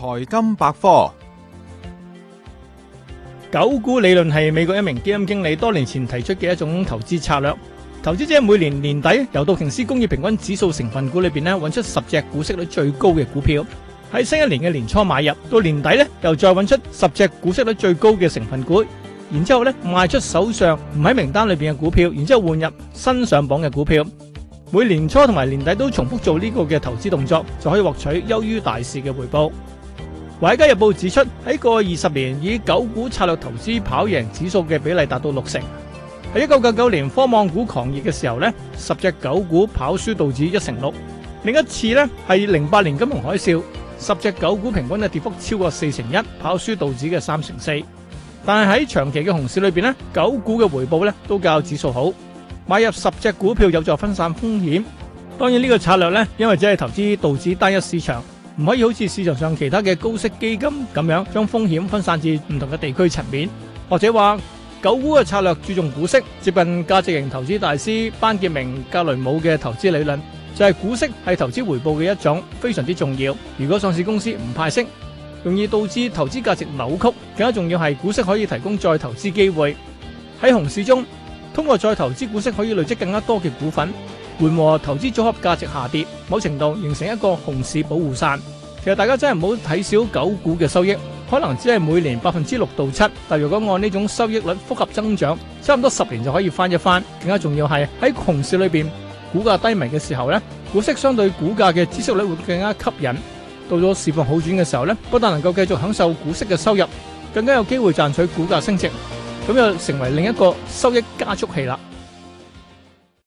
财金百科九股理论系美国一名基金经理多年前提出嘅一种投资策略。投资者每年年底由道琼斯工业平均指数成分股里边呢，揾出十只股息率最高嘅股票，喺新一年嘅年初买入，到年底呢，又再揾出十只股息率最高嘅成分股，然之后呢卖出手上唔喺名单里边嘅股票，然之后换入新上榜嘅股票。每年初同埋年底都重复做呢个嘅投资动作，就可以获取优于大市嘅回报。《华尔街日报》指出，喺过去二十年，以九股策略投资跑赢指数嘅比例达到六成。喺一九九九年科网股狂热嘅时候呢十只九股跑输道指一成六；，另一次呢系零八年金融海啸，十只九股平均嘅跌幅超过四成一，跑输道指嘅三成四。但系喺长期嘅熊市里边呢九股嘅回报呢都较指数好。买入十只股票有助分散风险。当然呢个策略呢，因为只系投资道指单一市场。唔可以好似市场上其他嘅高息基金咁样，将风险分散至唔同嘅地区层面。或者话，九股嘅策略注重股息，接近价值型投资大师班杰明格雷姆嘅投资理论，就系股息系投资回报嘅一种，非常之重要。如果上市公司唔派息，容易导致投资价值扭曲。更加重要系股息可以提供再投资机会。喺熊市中，通过再投资股息可以累积更加多嘅股份。缓和投资组合价值下跌，某程度形成一个熊市保护伞。其实大家真系唔好睇小九股嘅收益，可能只系每年百分之六到七。但如果按呢种收益率复合增长，差唔多十年就可以翻一翻。更加重要系喺熊市里边股价低迷嘅时候呢，股息相对股价嘅支息率会更加吸引。到咗市况好转嘅时候呢，不但能够继续享受股息嘅收入，更加有机会赚取股价升值，咁又成为另一个收益加速器啦。